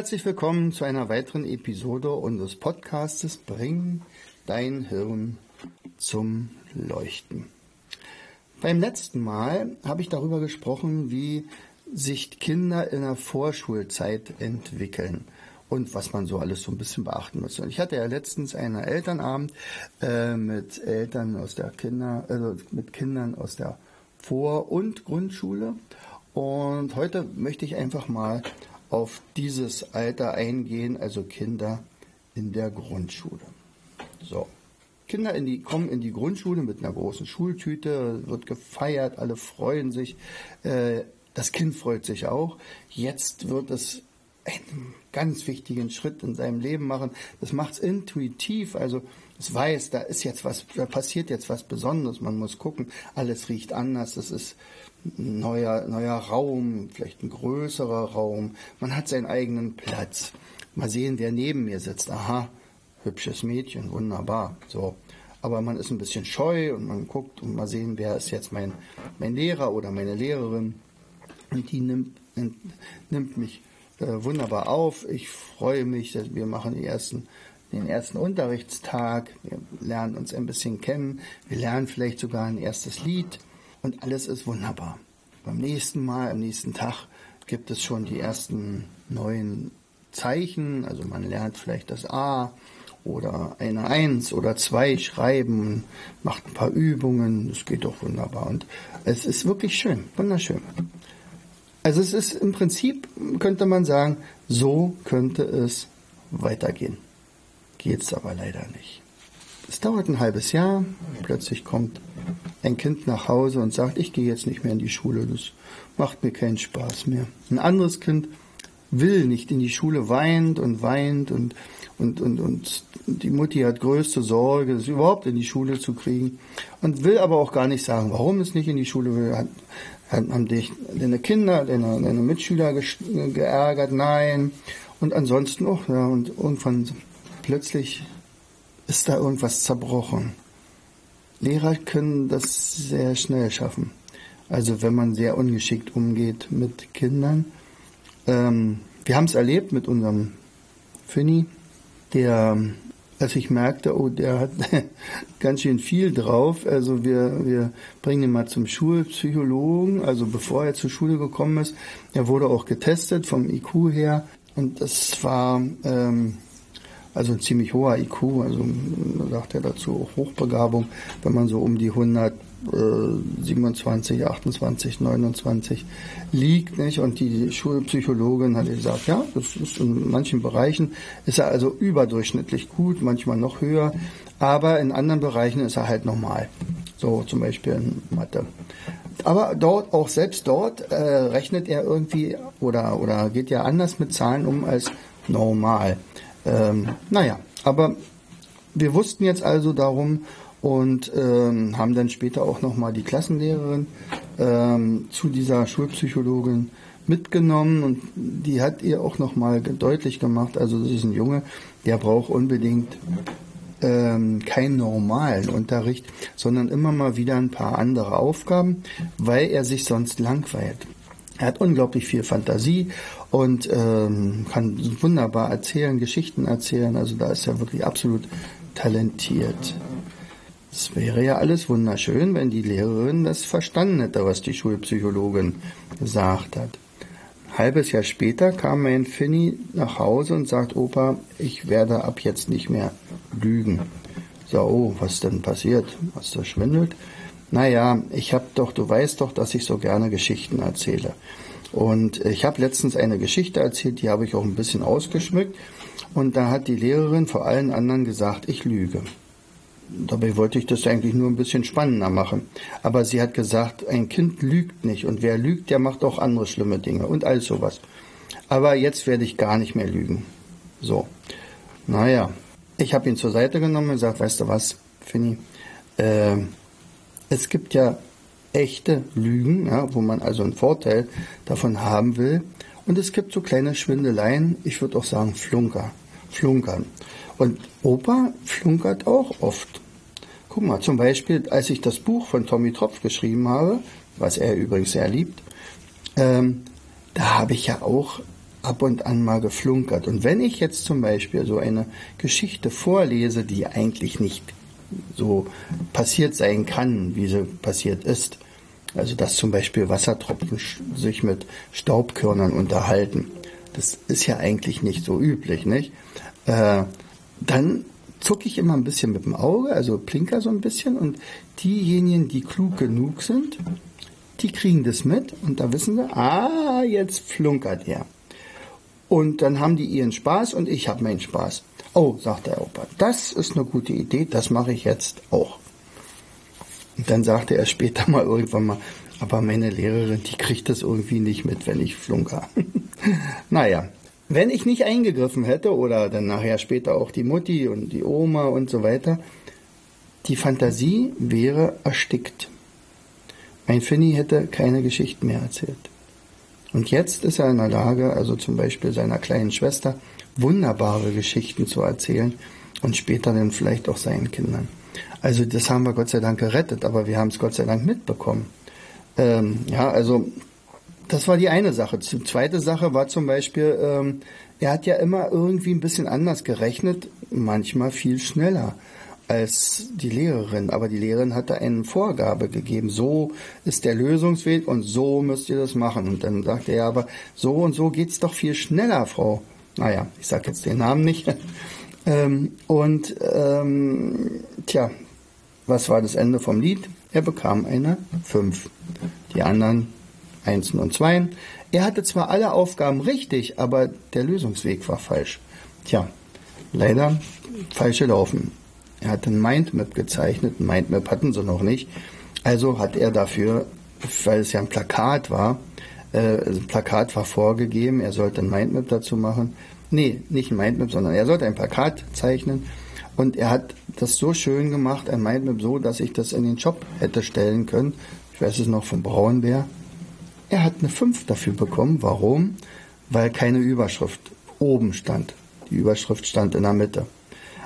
Herzlich willkommen zu einer weiteren Episode unseres Podcastes Bring dein Hirn zum Leuchten. Beim letzten Mal habe ich darüber gesprochen, wie sich Kinder in der Vorschulzeit entwickeln und was man so alles so ein bisschen beachten muss. Und ich hatte ja letztens einen Elternabend äh, mit Eltern aus der Kinder, also mit Kindern aus der Vor- und Grundschule. Und heute möchte ich einfach mal auf dieses Alter eingehen, also Kinder in der Grundschule. So. Kinder in die, kommen in die Grundschule mit einer großen Schultüte, wird gefeiert, alle freuen sich. Äh, das Kind freut sich auch. Jetzt wird es einen ganz wichtigen Schritt in seinem Leben machen. Das macht es intuitiv, also es weiß, da ist jetzt was, da passiert jetzt was Besonderes. Man muss gucken, alles riecht anders. Es ist ein neuer, neuer Raum, vielleicht ein größerer Raum. Man hat seinen eigenen Platz. Mal sehen, wer neben mir sitzt. Aha, hübsches Mädchen, wunderbar. So. Aber man ist ein bisschen scheu und man guckt und mal sehen, wer ist jetzt mein, mein Lehrer oder meine Lehrerin. Und die nimmt, nimmt mich äh, wunderbar auf. Ich freue mich, dass wir machen die ersten, den ersten Unterrichtstag. Wir lernen uns ein bisschen kennen. Wir lernen vielleicht sogar ein erstes Lied und alles ist wunderbar. Beim nächsten Mal, am nächsten Tag gibt es schon die ersten neuen Zeichen. Also man lernt vielleicht das A oder eine Eins oder zwei schreiben, macht ein paar Übungen. Das geht doch wunderbar. Und es ist wirklich schön, wunderschön. Also es ist im Prinzip, könnte man sagen, so könnte es weitergehen. Geht es aber leider nicht. Es dauert ein halbes Jahr, plötzlich kommt ein Kind nach Hause und sagt, ich gehe jetzt nicht mehr in die Schule, das macht mir keinen Spaß mehr. Ein anderes Kind will nicht in die Schule, weint und weint und, und, und, und die Mutti hat größte Sorge, es überhaupt in die Schule zu kriegen und will aber auch gar nicht sagen, warum es nicht in die Schule will. Hat, haben dich deine Kinder, deine, deine Mitschüler geärgert? Nein. Und ansonsten auch, ja, und irgendwann plötzlich ist da irgendwas zerbrochen. Lehrer können das sehr schnell schaffen. Also wenn man sehr ungeschickt umgeht mit Kindern. Ähm, wir haben es erlebt mit unserem Finny, der, als ich merkte, oh, der hat ganz schön viel drauf. Also wir, wir bringen ihn mal zum Schulpsychologen, also bevor er zur Schule gekommen ist. Er wurde auch getestet vom IQ her. Und das war ähm, also ein ziemlich hoher IQ, also sagt er dazu auch Hochbegabung, wenn man so um die 127, 28, 29 liegt, nicht? Und die Schulpsychologin hat gesagt, ja, das ist in manchen Bereichen ist er also überdurchschnittlich gut, manchmal noch höher, aber in anderen Bereichen ist er halt normal. So zum Beispiel in Mathe. Aber dort, auch selbst dort, äh, rechnet er irgendwie oder, oder geht ja anders mit Zahlen um als normal. Ähm, naja, aber wir wussten jetzt also darum und ähm, haben dann später auch nochmal die Klassenlehrerin ähm, zu dieser Schulpsychologin mitgenommen und die hat ihr auch nochmal deutlich gemacht, also das ist ein Junge, der braucht unbedingt ähm, keinen normalen Unterricht, sondern immer mal wieder ein paar andere Aufgaben, weil er sich sonst langweilt. Er hat unglaublich viel Fantasie und ähm, kann wunderbar erzählen, Geschichten erzählen. Also da ist er wirklich absolut talentiert. Es wäre ja alles wunderschön, wenn die Lehrerin das verstanden hätte, was die Schulpsychologin gesagt hat. Halbes Jahr später kam mein Finny nach Hause und sagt, Opa, ich werde ab jetzt nicht mehr lügen. So, oh, was denn passiert? Hast du schwindelt? naja, ich habe doch, du weißt doch, dass ich so gerne Geschichten erzähle. Und ich habe letztens eine Geschichte erzählt, die habe ich auch ein bisschen ausgeschmückt. Und da hat die Lehrerin vor allen anderen gesagt, ich lüge. Dabei wollte ich das eigentlich nur ein bisschen spannender machen. Aber sie hat gesagt, ein Kind lügt nicht. Und wer lügt, der macht auch andere schlimme Dinge und all sowas. Aber jetzt werde ich gar nicht mehr lügen. So. Naja, ich habe ihn zur Seite genommen und gesagt, weißt du was, Finny, äh, es gibt ja echte Lügen, ja, wo man also einen Vorteil davon haben will. Und es gibt so kleine Schwindeleien, ich würde auch sagen Flunker, Flunkern. Und Opa flunkert auch oft. Guck mal, zum Beispiel, als ich das Buch von Tommy Tropf geschrieben habe, was er übrigens sehr liebt, ähm, da habe ich ja auch ab und an mal geflunkert. Und wenn ich jetzt zum Beispiel so eine Geschichte vorlese, die eigentlich nicht so passiert sein kann, wie sie passiert ist, also dass zum Beispiel Wassertropfen sich mit Staubkörnern unterhalten, das ist ja eigentlich nicht so üblich, nicht? Äh, dann zucke ich immer ein bisschen mit dem Auge, also plinker so ein bisschen und diejenigen, die klug genug sind, die kriegen das mit und da wissen sie, ah, jetzt flunkert er. Und dann haben die ihren Spaß und ich habe meinen Spaß. Oh, sagt der Opa, das ist eine gute Idee, das mache ich jetzt auch. Und dann sagte er später mal irgendwann mal, aber meine Lehrerin, die kriegt das irgendwie nicht mit, wenn ich flunker. naja, wenn ich nicht eingegriffen hätte oder dann nachher später auch die Mutti und die Oma und so weiter, die Fantasie wäre erstickt. Mein Finny hätte keine Geschichten mehr erzählt. Und jetzt ist er in der Lage, also zum Beispiel seiner kleinen Schwester, wunderbare Geschichten zu erzählen und später dann vielleicht auch seinen Kindern. Also das haben wir Gott sei Dank gerettet, aber wir haben es Gott sei Dank mitbekommen. Ähm, ja, also das war die eine Sache. Die zweite Sache war zum Beispiel, ähm, er hat ja immer irgendwie ein bisschen anders gerechnet, manchmal viel schneller als die Lehrerin. Aber die Lehrerin hatte eine Vorgabe gegeben. So ist der Lösungsweg und so müsst ihr das machen. Und dann sagte er aber, so und so geht's doch viel schneller, Frau. Naja, ich sage jetzt den Namen nicht. ähm, und ähm, tja, was war das Ende vom Lied? Er bekam eine 5. Die anderen Einsen und Zweien. Er hatte zwar alle Aufgaben richtig, aber der Lösungsweg war falsch. Tja, leider falsche Laufen. Er hat ein Mindmap gezeichnet, ein Mindmap hatten sie noch nicht. Also hat er dafür, weil es ja ein Plakat war, äh, ein Plakat war vorgegeben, er sollte ein Mindmap dazu machen. Nee, nicht ein Mindmap, sondern er sollte ein Plakat zeichnen. Und er hat das so schön gemacht, ein Mindmap so, dass ich das in den Shop hätte stellen können. Ich weiß es noch von Braunbär. Er hat eine 5 dafür bekommen. Warum? Weil keine Überschrift oben stand. Die Überschrift stand in der Mitte.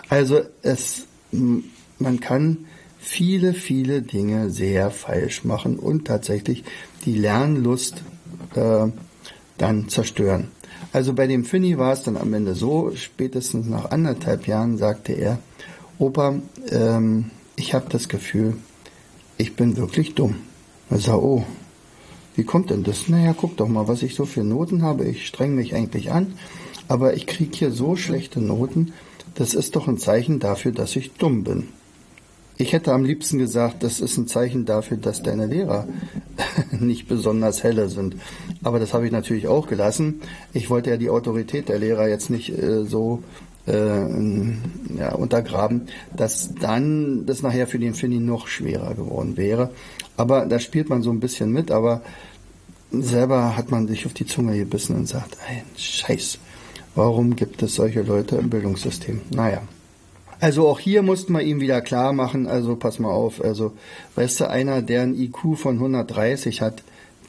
Also es, man kann viele, viele Dinge sehr falsch machen und tatsächlich die Lernlust äh, dann zerstören. Also bei dem Finny war es dann am Ende so, spätestens nach anderthalb Jahren sagte er, Opa, ähm, ich habe das Gefühl, ich bin wirklich dumm. Er sah, oh, wie kommt denn das? Naja, guck doch mal, was ich so für Noten habe. Ich streng mich eigentlich an, aber ich kriege hier so schlechte Noten. Das ist doch ein Zeichen dafür, dass ich dumm bin. Ich hätte am liebsten gesagt, das ist ein Zeichen dafür, dass deine Lehrer nicht besonders helle sind. Aber das habe ich natürlich auch gelassen. Ich wollte ja die Autorität der Lehrer jetzt nicht äh, so äh, ja, untergraben, dass dann das nachher für den Finny noch schwerer geworden wäre. Aber da spielt man so ein bisschen mit, aber selber hat man sich auf die Zunge gebissen und sagt, ein Scheiß, warum gibt es solche Leute im Bildungssystem? Naja. Also auch hier mussten wir ihm wieder klar machen, also pass mal auf, also weißt du, einer, der ein IQ von 130 hat,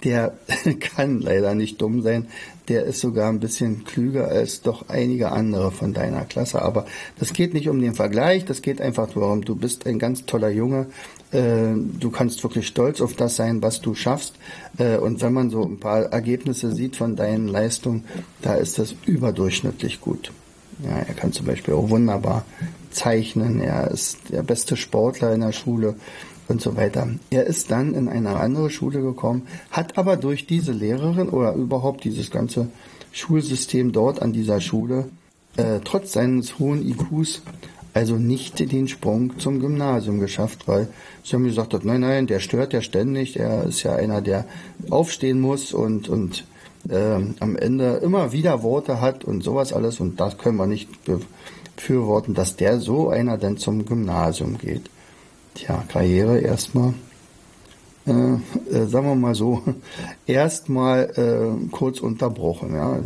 der kann leider nicht dumm sein. Der ist sogar ein bisschen klüger als doch einige andere von deiner Klasse. Aber das geht nicht um den Vergleich, das geht einfach darum, du bist ein ganz toller Junge. Äh, du kannst wirklich stolz auf das sein, was du schaffst. Äh, und wenn man so ein paar Ergebnisse sieht von deinen Leistungen, da ist das überdurchschnittlich gut. Ja, er kann zum Beispiel auch wunderbar zeichnen. Er ist der beste Sportler in der Schule und so weiter. Er ist dann in eine andere Schule gekommen, hat aber durch diese Lehrerin oder überhaupt dieses ganze Schulsystem dort an dieser Schule, äh, trotz seines hohen IQs, also nicht den Sprung zum Gymnasium geschafft, weil sie haben gesagt, nein, nein, der stört ja ständig, er ist ja einer, der aufstehen muss und, und äh, am Ende immer wieder Worte hat und sowas alles und das können wir nicht befürworten, dass der so einer dann zum Gymnasium geht. Tja, Karriere erstmal äh, äh, sagen wir mal so, erstmal äh, kurz unterbrochen. Ja.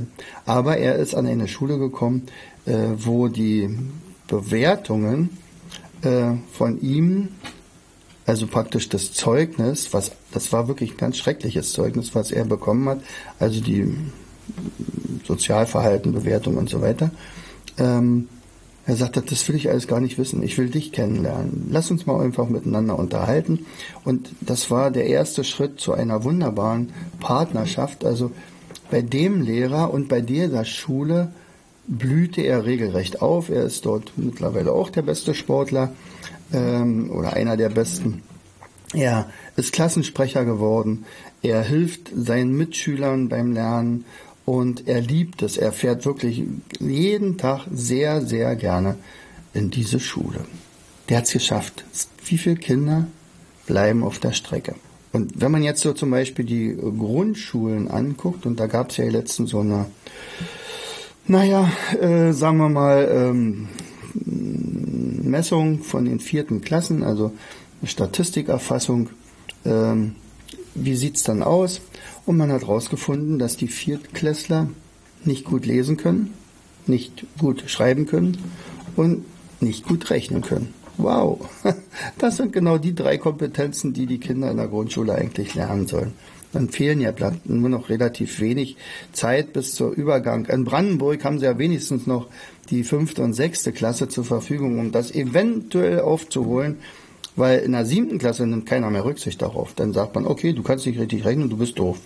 Aber er ist an eine Schule gekommen, äh, wo die Bewertungen äh, von ihm, also praktisch das Zeugnis, was das war wirklich ein ganz schreckliches Zeugnis, was er bekommen hat, also die Sozialverhalten, Bewertung und so weiter. Ähm, er sagte, das will ich alles gar nicht wissen. Ich will dich kennenlernen. Lass uns mal einfach miteinander unterhalten. Und das war der erste Schritt zu einer wunderbaren Partnerschaft. Also bei dem Lehrer und bei dieser Schule blühte er regelrecht auf. Er ist dort mittlerweile auch der beste Sportler ähm, oder einer der besten. Er ist Klassensprecher geworden. Er hilft seinen Mitschülern beim Lernen und er liebt es. Er fährt wirklich jeden Tag sehr, sehr gerne in diese Schule. Der hat es geschafft. Wie viele Kinder bleiben auf der Strecke? Und wenn man jetzt so zum Beispiel die Grundschulen anguckt, und da gab es ja letztens so eine, naja, äh, sagen wir mal, ähm, Messung von den vierten Klassen, also Statistikerfassung, ähm, wie sieht's dann aus? Und man hat herausgefunden, dass die Viertklässler nicht gut lesen können, nicht gut schreiben können und nicht gut rechnen können. Wow, das sind genau die drei Kompetenzen, die die Kinder in der Grundschule eigentlich lernen sollen. Dann fehlen ja nur noch relativ wenig Zeit bis zur Übergang. In Brandenburg haben sie ja wenigstens noch die fünfte und sechste Klasse zur Verfügung, um das eventuell aufzuholen. Weil in der siebten Klasse nimmt keiner mehr Rücksicht darauf. Dann sagt man, okay, du kannst nicht richtig rechnen, du bist doof.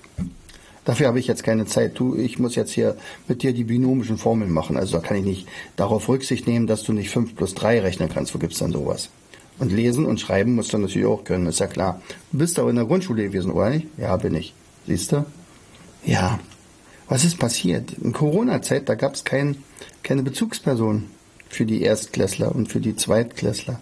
Dafür habe ich jetzt keine Zeit. Du, ich muss jetzt hier mit dir die binomischen Formeln machen. Also da kann ich nicht darauf Rücksicht nehmen, dass du nicht 5 plus 3 rechnen kannst. Wo gibt's dann sowas? Und lesen und schreiben musst du natürlich auch können, ist ja klar. Du bist aber in der Grundschule gewesen, oder nicht? Ja, bin ich. Siehst du? Ja. Was ist passiert? In Corona-Zeit, da gab es kein, keine Bezugsperson für die Erstklässler und für die Zweitklässler.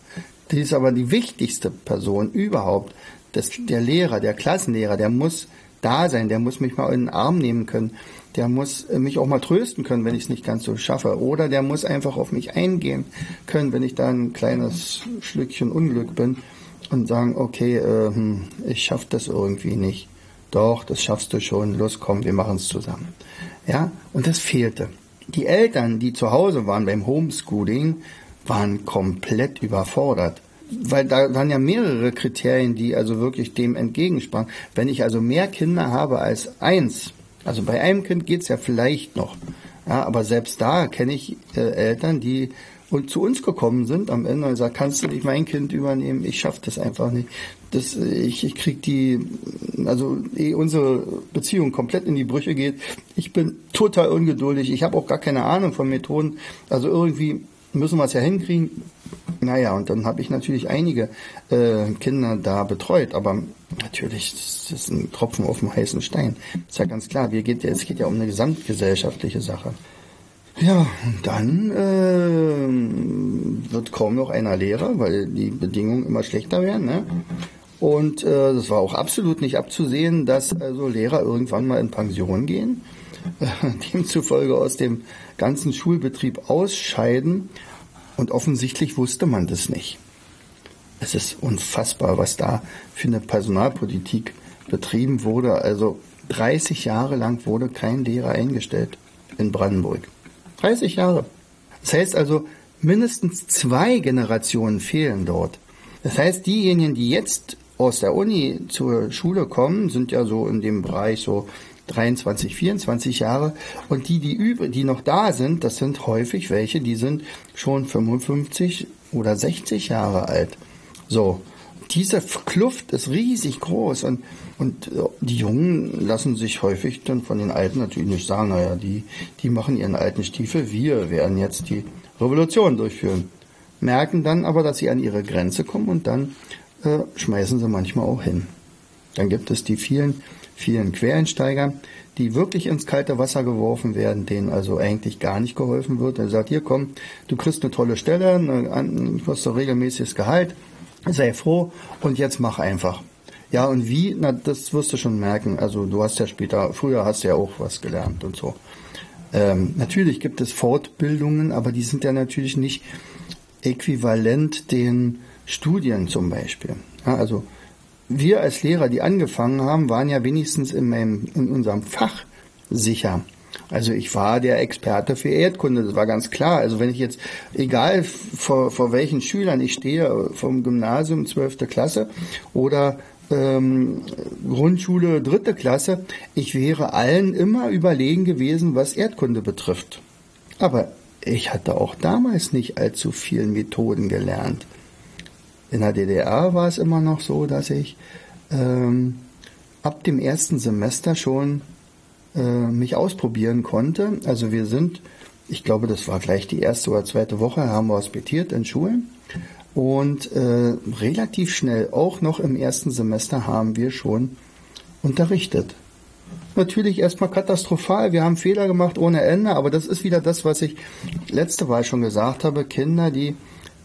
Die ist aber die wichtigste Person überhaupt. Das, der Lehrer, der Klassenlehrer, der muss da sein, der muss mich mal in den Arm nehmen können, der muss äh, mich auch mal trösten können, wenn ich es nicht ganz so schaffe. Oder der muss einfach auf mich eingehen können, wenn ich da ein kleines Schlückchen Unglück bin und sagen, okay, äh, hm, ich schaffe das irgendwie nicht. Doch, das schaffst du schon. Los, komm, wir machen es zusammen. Ja, und das fehlte. Die Eltern, die zu Hause waren beim Homeschooling, waren komplett überfordert. Weil da waren ja mehrere Kriterien, die also wirklich dem entgegensprangen. Wenn ich also mehr Kinder habe als eins, also bei einem Kind geht's ja vielleicht noch, ja, aber selbst da kenne ich äh, Eltern, die und zu uns gekommen sind am Ende und gesagt, kannst du nicht mein Kind übernehmen? Ich schaffe das einfach nicht. Das, ich, ich krieg die, also eh unsere Beziehung komplett in die Brüche geht. Ich bin total ungeduldig. Ich habe auch gar keine Ahnung von Methoden. Also irgendwie müssen wir es ja hinkriegen. Naja, und dann habe ich natürlich einige äh, Kinder da betreut, aber natürlich, das ist ein Tropfen auf dem heißen Stein. ist ja ganz klar, wir geht, es geht ja um eine gesamtgesellschaftliche Sache. Ja, und dann äh, wird kaum noch einer Lehrer, weil die Bedingungen immer schlechter werden. Ne? Und äh, das war auch absolut nicht abzusehen, dass also Lehrer irgendwann mal in Pension gehen demzufolge aus dem ganzen Schulbetrieb ausscheiden. Und offensichtlich wusste man das nicht. Es ist unfassbar, was da für eine Personalpolitik betrieben wurde. Also 30 Jahre lang wurde kein Lehrer eingestellt in Brandenburg. 30 Jahre. Das heißt also, mindestens zwei Generationen fehlen dort. Das heißt, diejenigen, die jetzt aus der Uni zur Schule kommen, sind ja so in dem Bereich so 23, 24 Jahre. Und die, die, übe, die noch da sind, das sind häufig welche, die sind schon 55 oder 60 Jahre alt. So. Diese Kluft ist riesig groß und, und äh, die Jungen lassen sich häufig dann von den Alten natürlich nicht sagen, naja, die, die machen ihren alten Stiefel, wir werden jetzt die Revolution durchführen. Merken dann aber, dass sie an ihre Grenze kommen und dann äh, schmeißen sie manchmal auch hin. Dann gibt es die vielen vielen Quereinsteiger, die wirklich ins kalte Wasser geworfen werden, denen also eigentlich gar nicht geholfen wird. Er sagt, hier komm, du kriegst eine tolle Stelle, du hast doch regelmäßiges Gehalt, sei froh und jetzt mach einfach. Ja, und wie? Na, das wirst du schon merken. Also du hast ja später, früher hast du ja auch was gelernt und so. Ähm, natürlich gibt es Fortbildungen, aber die sind ja natürlich nicht äquivalent den Studien zum Beispiel. Ja, also wir als Lehrer, die angefangen haben, waren ja wenigstens in, meinem, in unserem Fach sicher. Also ich war der Experte für Erdkunde, das war ganz klar. Also wenn ich jetzt, egal vor, vor welchen Schülern ich stehe, vom Gymnasium 12. Klasse oder ähm, Grundschule dritte Klasse, ich wäre allen immer überlegen gewesen, was Erdkunde betrifft. Aber ich hatte auch damals nicht allzu viele Methoden gelernt. In der DDR war es immer noch so, dass ich ähm, ab dem ersten Semester schon äh, mich ausprobieren konnte. Also wir sind, ich glaube, das war gleich die erste oder zweite Woche, haben wir hospitiert in Schulen. Und äh, relativ schnell, auch noch im ersten Semester, haben wir schon unterrichtet. Natürlich erstmal katastrophal. Wir haben Fehler gemacht ohne Ende, aber das ist wieder das, was ich letzte Mal schon gesagt habe. Kinder, die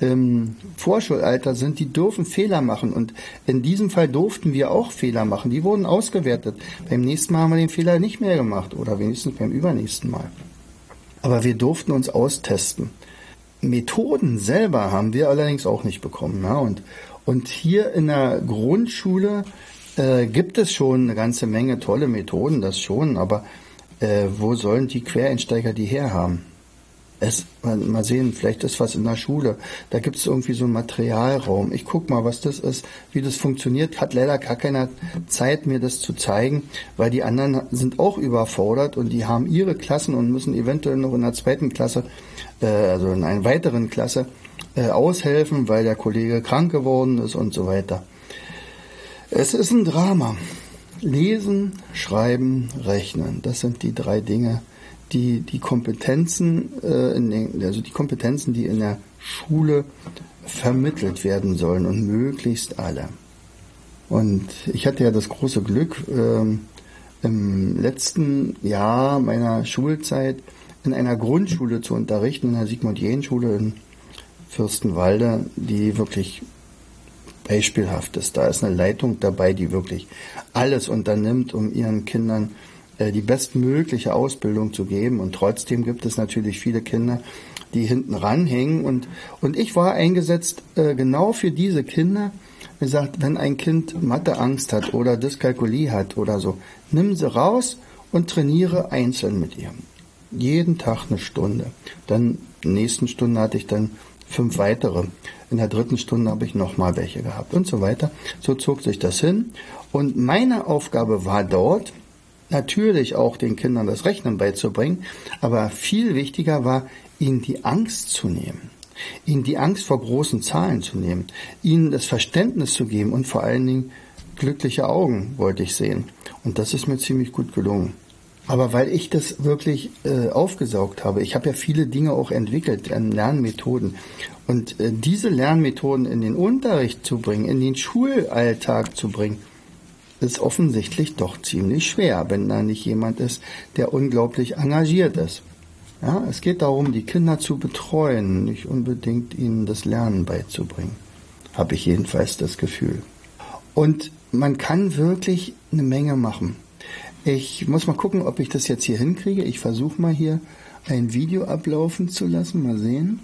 im Vorschulalter sind, die dürfen Fehler machen. Und in diesem Fall durften wir auch Fehler machen. Die wurden ausgewertet. Beim nächsten Mal haben wir den Fehler nicht mehr gemacht oder wenigstens beim übernächsten Mal. Aber wir durften uns austesten. Methoden selber haben wir allerdings auch nicht bekommen. Ja? Und, und hier in der Grundschule äh, gibt es schon eine ganze Menge tolle Methoden, das schon, aber äh, wo sollen die Quereinsteiger die herhaben? Es, mal sehen, vielleicht ist was in der Schule. Da gibt es irgendwie so einen Materialraum. Ich guck mal, was das ist, wie das funktioniert. Hat leider gar keine Zeit, mir das zu zeigen, weil die anderen sind auch überfordert und die haben ihre Klassen und müssen eventuell noch in der zweiten Klasse, äh, also in einer weiteren Klasse, äh, aushelfen, weil der Kollege krank geworden ist und so weiter. Es ist ein Drama. Lesen, schreiben, rechnen. Das sind die drei Dinge, die, die Kompetenzen, äh, in den, also die Kompetenzen, die in der Schule vermittelt werden sollen und möglichst alle. Und ich hatte ja das große Glück, ähm, im letzten Jahr meiner Schulzeit in einer Grundschule zu unterrichten, in der Sigmund-Jähn-Schule in Fürstenwalde, die wirklich beispielhaft ist. Da ist eine Leitung dabei, die wirklich alles unternimmt, um ihren Kindern die bestmögliche Ausbildung zu geben. Und trotzdem gibt es natürlich viele Kinder, die hinten ranhängen. Und, und ich war eingesetzt äh, genau für diese Kinder. Wie gesagt, wenn ein Kind Matheangst hat oder Dyskalkulie hat oder so, nimm sie raus und trainiere einzeln mit ihr. Jeden Tag eine Stunde. Dann nächsten Stunde hatte ich dann fünf weitere. In der dritten Stunde habe ich nochmal welche gehabt und so weiter. So zog sich das hin. Und meine Aufgabe war dort, natürlich auch den Kindern das Rechnen beizubringen, aber viel wichtiger war, ihnen die Angst zu nehmen, ihnen die Angst vor großen Zahlen zu nehmen, ihnen das Verständnis zu geben und vor allen Dingen glückliche Augen wollte ich sehen. Und das ist mir ziemlich gut gelungen. Aber weil ich das wirklich äh, aufgesaugt habe, ich habe ja viele Dinge auch entwickelt an Lernmethoden. Und äh, diese Lernmethoden in den Unterricht zu bringen, in den Schulalltag zu bringen, ist offensichtlich doch ziemlich schwer, wenn da nicht jemand ist, der unglaublich engagiert ist. Ja, es geht darum, die Kinder zu betreuen, nicht unbedingt ihnen das Lernen beizubringen. Habe ich jedenfalls das Gefühl. Und man kann wirklich eine Menge machen. Ich muss mal gucken, ob ich das jetzt hier hinkriege. Ich versuche mal hier ein Video ablaufen zu lassen. Mal sehen,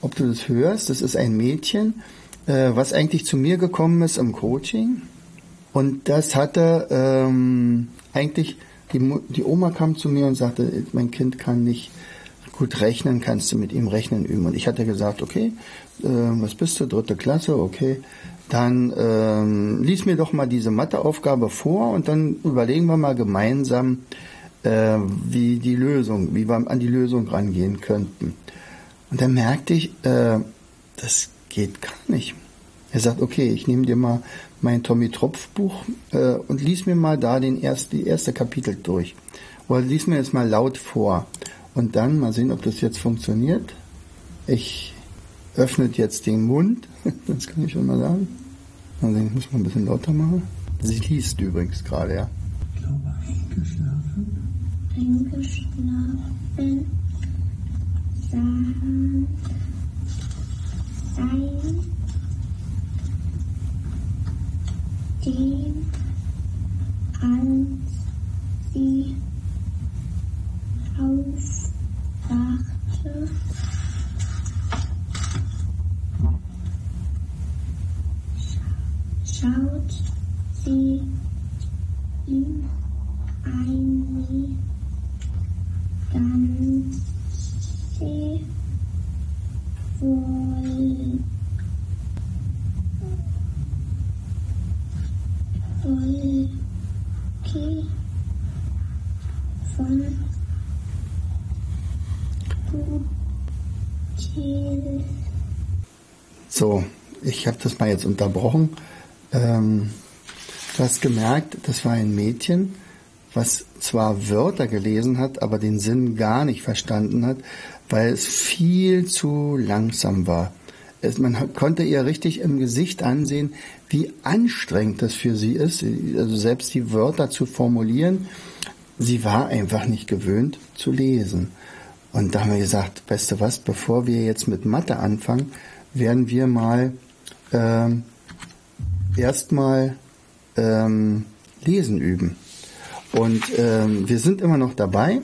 ob du das hörst. Das ist ein Mädchen, äh, was eigentlich zu mir gekommen ist im Coaching und das hatte ähm, eigentlich, die, die Oma kam zu mir und sagte, mein Kind kann nicht gut rechnen, kannst du mit ihm rechnen üben. Und ich hatte gesagt, okay, äh, was bist du, dritte Klasse, okay, dann ähm, lies mir doch mal diese Matheaufgabe vor und dann überlegen wir mal gemeinsam, äh, wie die Lösung, wie wir an die Lösung rangehen könnten. Und dann merkte ich, äh, das geht gar nicht. Er sagt, okay, ich nehme dir mal mein Tommy Tropf Buch äh, und lies mir mal da den erst, die erste Kapitel durch. Oder lies mir jetzt mal laut vor. Und dann mal sehen, ob das jetzt funktioniert. Ich öffne jetzt den Mund. Das kann ich schon mal sagen. Mal sehen, ich muss mal ein bisschen lauter machen. Sie liest übrigens gerade, ja. Ich glaube, eingeschlafen. Eingeschlafen. Sein. Sein. Dem, als sie Von Butil. So, ich habe das mal jetzt unterbrochen. Ähm, du hast gemerkt, das war ein Mädchen, was zwar Wörter gelesen hat, aber den Sinn gar nicht verstanden hat, weil es viel zu langsam war. Es, man konnte ihr richtig im Gesicht ansehen, wie anstrengend das für sie ist, also selbst die Wörter zu formulieren. Sie war einfach nicht gewöhnt zu lesen. Und da haben wir gesagt, weißt du was, bevor wir jetzt mit Mathe anfangen, werden wir mal ähm, erstmal ähm, Lesen üben. Und ähm, wir sind immer noch dabei.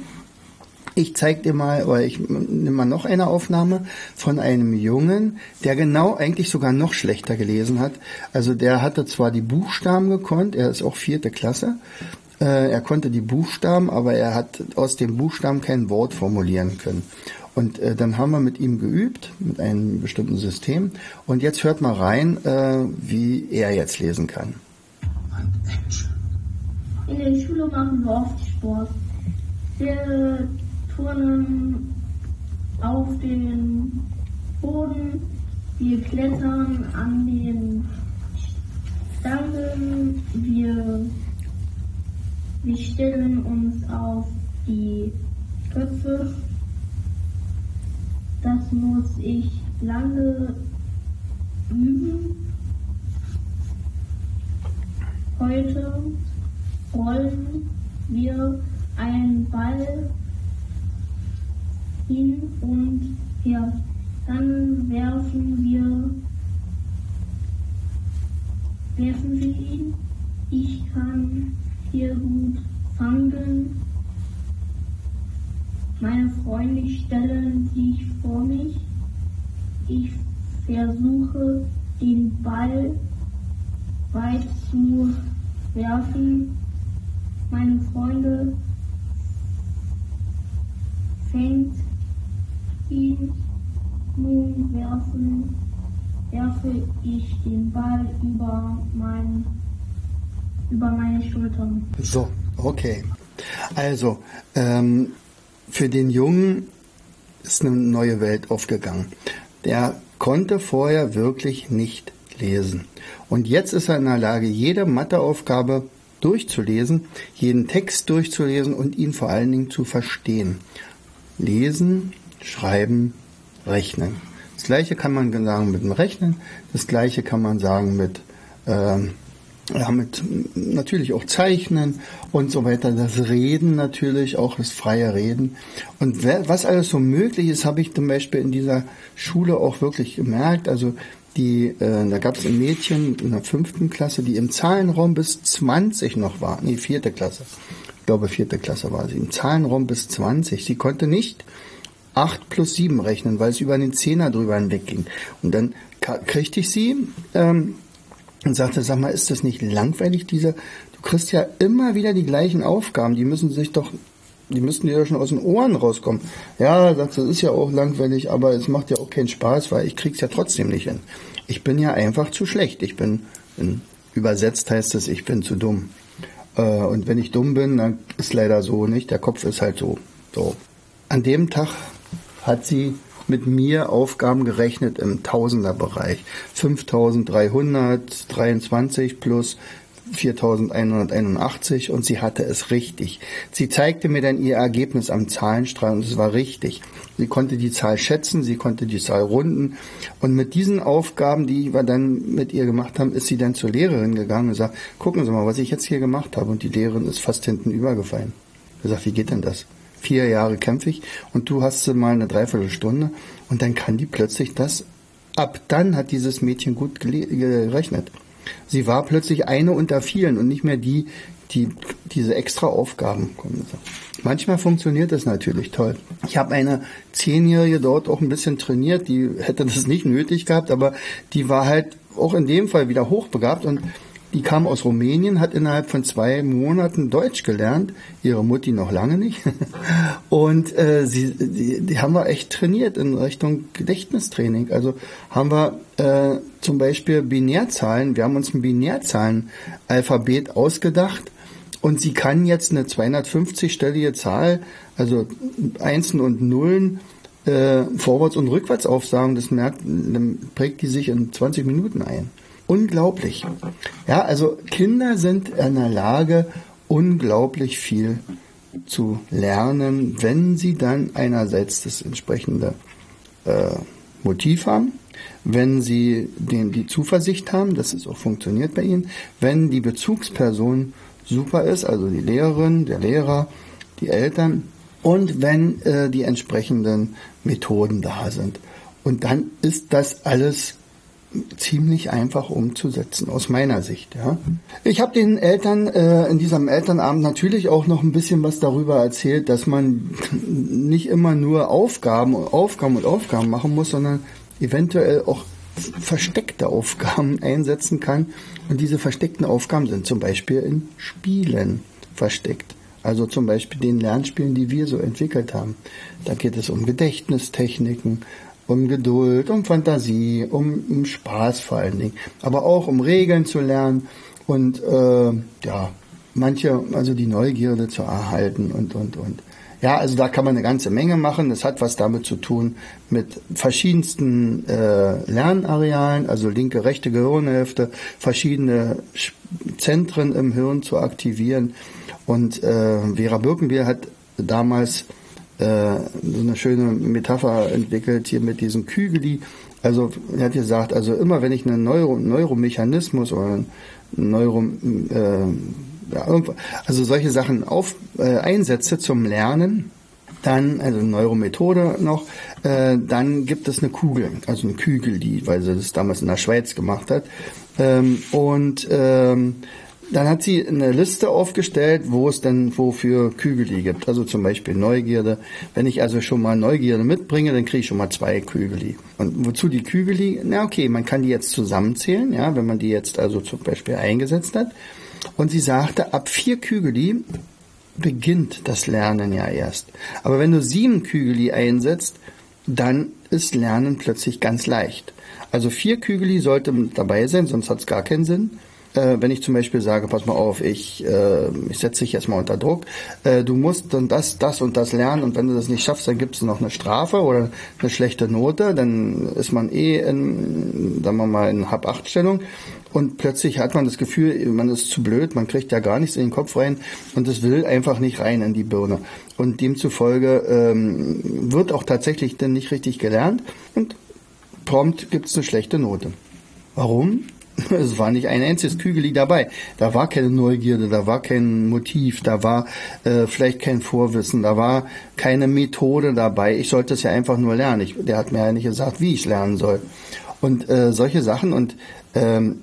Ich zeige dir mal, oder ich nehme mal noch eine Aufnahme von einem Jungen, der genau eigentlich sogar noch schlechter gelesen hat. Also der hatte zwar die Buchstaben gekonnt, er ist auch vierte Klasse, äh, er konnte die Buchstaben, aber er hat aus dem Buchstaben kein Wort formulieren können. Und äh, dann haben wir mit ihm geübt, mit einem bestimmten System. Und jetzt hört mal rein, äh, wie er jetzt lesen kann. In der Schule machen wir oft Sport. Wir turnen auf den Boden, wir klettern an den Stangen, wir, wir stellen uns auf die Köpfe. Das muss ich lange üben. Heute rollen wir einen Ball hin und her. Dann werfen wir, werfen wir ihn. Ich kann hier gut fangen. Meine Freunde stellen sich vor mich. Ich versuche den Ball weit zu werfen. Meine Freunde fängt ihn. Nun werfen, werfe ich den Ball über, mein, über meine Schultern. So, okay. Also, ähm, für den Jungen ist eine neue Welt aufgegangen. Der konnte vorher wirklich nicht lesen. Und jetzt ist er in der Lage, jede Matheaufgabe durchzulesen, jeden Text durchzulesen und ihn vor allen Dingen zu verstehen. Lesen, schreiben, rechnen. Das gleiche kann man sagen mit dem Rechnen, das gleiche kann man sagen mit, äh, ja, mit natürlich auch Zeichnen und so weiter, das Reden natürlich, auch das freie Reden. Und was alles so möglich ist, habe ich zum Beispiel in dieser Schule auch wirklich gemerkt. Also die, äh, da gab es ein Mädchen in der fünften Klasse, die im Zahlenraum bis 20 noch war. Nee, vierte Klasse. Ich glaube, vierte Klasse war sie. Im Zahlenraum bis 20. Sie konnte nicht 8 plus 7 rechnen, weil es über den Zehner drüber hinweg ging. Und dann kriegte ich sie ähm, und sagte, sag mal, ist das nicht langweilig, dieser, du kriegst ja immer wieder die gleichen Aufgaben, die müssen sich doch, die müssten dir ja schon aus den Ohren rauskommen. Ja, sagt, das ist ja auch langweilig, aber es macht ja auch keinen Spaß, weil ich krieg's ja trotzdem nicht hin. Ich bin ja einfach zu schlecht. Ich bin, bin übersetzt heißt es, ich bin zu dumm. Äh, und wenn ich dumm bin, dann ist leider so nicht. Der Kopf ist halt so. So. An dem Tag hat sie mit mir Aufgaben gerechnet im Tausenderbereich. 5323 plus 4181 und sie hatte es richtig. Sie zeigte mir dann ihr Ergebnis am Zahlenstrahl und es war richtig. Sie konnte die Zahl schätzen, sie konnte die Zahl runden und mit diesen Aufgaben, die wir dann mit ihr gemacht haben, ist sie dann zur Lehrerin gegangen und sagt, gucken Sie mal, was ich jetzt hier gemacht habe und die Lehrerin ist fast hinten übergefallen. Ich sagt, wie geht denn das? Vier Jahre kämpfe ich und du hast sie mal eine Dreiviertelstunde und dann kann die plötzlich das. Ab dann hat dieses Mädchen gut gerechnet. Sie war plötzlich eine unter vielen und nicht mehr die, die diese extra Aufgaben kommen. Manchmal funktioniert das natürlich toll. Ich habe eine Zehnjährige dort auch ein bisschen trainiert, die hätte das nicht nötig gehabt, aber die war halt auch in dem Fall wieder hochbegabt und die kam aus Rumänien, hat innerhalb von zwei Monaten Deutsch gelernt, ihre Mutti noch lange nicht. Und äh, sie, die, die haben wir echt trainiert in Richtung Gedächtnistraining. Also haben wir äh, zum Beispiel Binärzahlen, wir haben uns ein Binärzahlenalphabet ausgedacht und sie kann jetzt eine 250-stellige Zahl, also Einsen und Nullen, äh, vorwärts und rückwärts aufsagen, das merkt, dann prägt die sich in 20 Minuten ein. Unglaublich. Ja, also Kinder sind in der Lage, unglaublich viel zu lernen, wenn sie dann einerseits das entsprechende äh, Motiv haben, wenn sie den, die Zuversicht haben, dass es auch funktioniert bei ihnen, wenn die Bezugsperson super ist, also die Lehrerin, der Lehrer, die Eltern und wenn äh, die entsprechenden Methoden da sind. Und dann ist das alles ziemlich einfach umzusetzen, aus meiner Sicht. Ja. Ich habe den Eltern äh, in diesem Elternabend natürlich auch noch ein bisschen was darüber erzählt, dass man nicht immer nur Aufgaben, Aufgaben und Aufgaben machen muss, sondern eventuell auch versteckte Aufgaben einsetzen kann. Und diese versteckten Aufgaben sind zum Beispiel in Spielen versteckt. Also zum Beispiel den Lernspielen, die wir so entwickelt haben. Da geht es um Gedächtnistechniken, um Geduld, um Fantasie, um, um Spaß vor allen Dingen, aber auch um Regeln zu lernen und äh, ja, manche, also die Neugierde zu erhalten und, und, und. Ja, also da kann man eine ganze Menge machen. Das hat was damit zu tun mit verschiedensten äh, Lernarealen, also linke, rechte Gehirnhälfte, verschiedene Zentren im Hirn zu aktivieren. Und äh, Vera Birkenbier hat damals so eine schöne Metapher entwickelt hier mit diesem Kügeli. Also er hat gesagt, also immer wenn ich einen Neuro, Neuromechanismus oder Neuro, äh, ja, also solche Sachen auf, äh, einsetze zum Lernen, dann, also Neuromethode noch, äh, dann gibt es eine Kugel, also eine Kügel, die, weil sie das damals in der Schweiz gemacht hat. Ähm, und ähm, dann hat sie eine Liste aufgestellt, wo es denn wofür Kügeli gibt. Also zum Beispiel Neugierde. Wenn ich also schon mal Neugierde mitbringe, dann kriege ich schon mal zwei Kügeli. Und wozu die Kügeli? Na okay, man kann die jetzt zusammenzählen, ja, wenn man die jetzt also zum Beispiel eingesetzt hat. Und sie sagte, ab vier Kügeli beginnt das Lernen ja erst. Aber wenn du sieben Kügeli einsetzt, dann ist Lernen plötzlich ganz leicht. Also vier Kügeli sollte dabei sein, sonst hat es gar keinen Sinn wenn ich zum Beispiel sage, pass mal auf, ich, äh, ich setze dich jetzt mal unter Druck, äh, du musst dann das, das und das lernen und wenn du das nicht schaffst, dann gibt es noch eine Strafe oder eine schlechte Note, dann ist man eh in, sagen wir mal, in Hab-Acht-Stellung und plötzlich hat man das Gefühl, man ist zu blöd, man kriegt ja gar nichts in den Kopf rein und es will einfach nicht rein in die Birne. Und demzufolge ähm, wird auch tatsächlich dann nicht richtig gelernt und prompt gibt es eine schlechte Note. Warum? Es war nicht ein einziges Kügeli dabei. Da war keine Neugierde, da war kein Motiv, da war äh, vielleicht kein Vorwissen, da war keine Methode dabei. Ich sollte es ja einfach nur lernen. Ich, der hat mir ja nicht gesagt, wie ich lernen soll. Und äh, solche Sachen. Und ähm,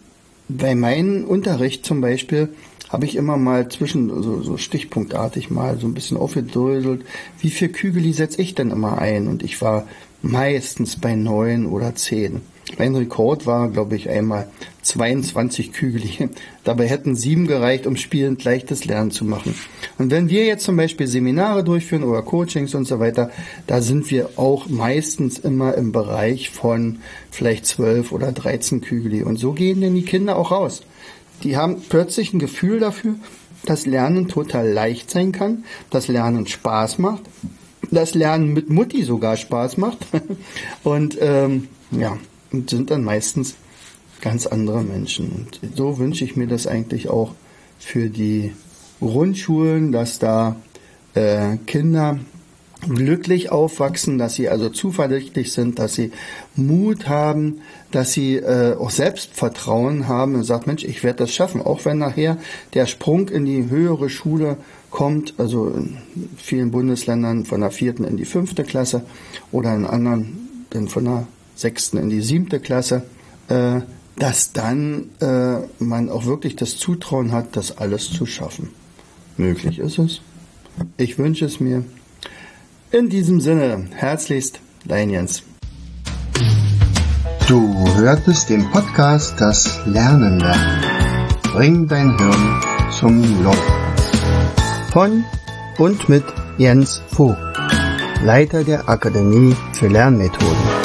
bei meinem Unterricht zum Beispiel habe ich immer mal zwischen, so, so stichpunktartig mal so ein bisschen aufgedröselt, wie viel Kügeli setze ich denn immer ein? Und ich war meistens bei neun oder zehn. Mein Rekord war, glaube ich, einmal 22 Kügel. Dabei hätten sieben gereicht, um spielend leichtes Lernen zu machen. Und wenn wir jetzt zum Beispiel Seminare durchführen oder Coachings und so weiter, da sind wir auch meistens immer im Bereich von vielleicht 12 oder 13 Kügel. Und so gehen denn die Kinder auch raus. Die haben plötzlich ein Gefühl dafür, dass Lernen total leicht sein kann, dass Lernen Spaß macht, dass Lernen mit Mutti sogar Spaß macht. Und ähm, ja, und sind dann meistens ganz andere Menschen. Und so wünsche ich mir das eigentlich auch für die Grundschulen, dass da äh, Kinder glücklich aufwachsen, dass sie also zuversichtlich sind, dass sie Mut haben, dass sie äh, auch Selbstvertrauen haben und sagt, Mensch, ich werde das schaffen, auch wenn nachher der Sprung in die höhere Schule kommt, also in vielen Bundesländern von der vierten in die fünfte Klasse oder in anderen dann von der sechsten in die siebte Klasse, äh, dass dann äh, man auch wirklich das Zutrauen hat, das alles zu schaffen. Möglich ist es. Ich wünsche es mir. In diesem Sinne, herzlichst, dein Jens. Du hörtest den Podcast Das Lernen lernen. Bring dein Hirn zum Loch. Von und mit Jens Vogt, Leiter der Akademie für Lernmethoden.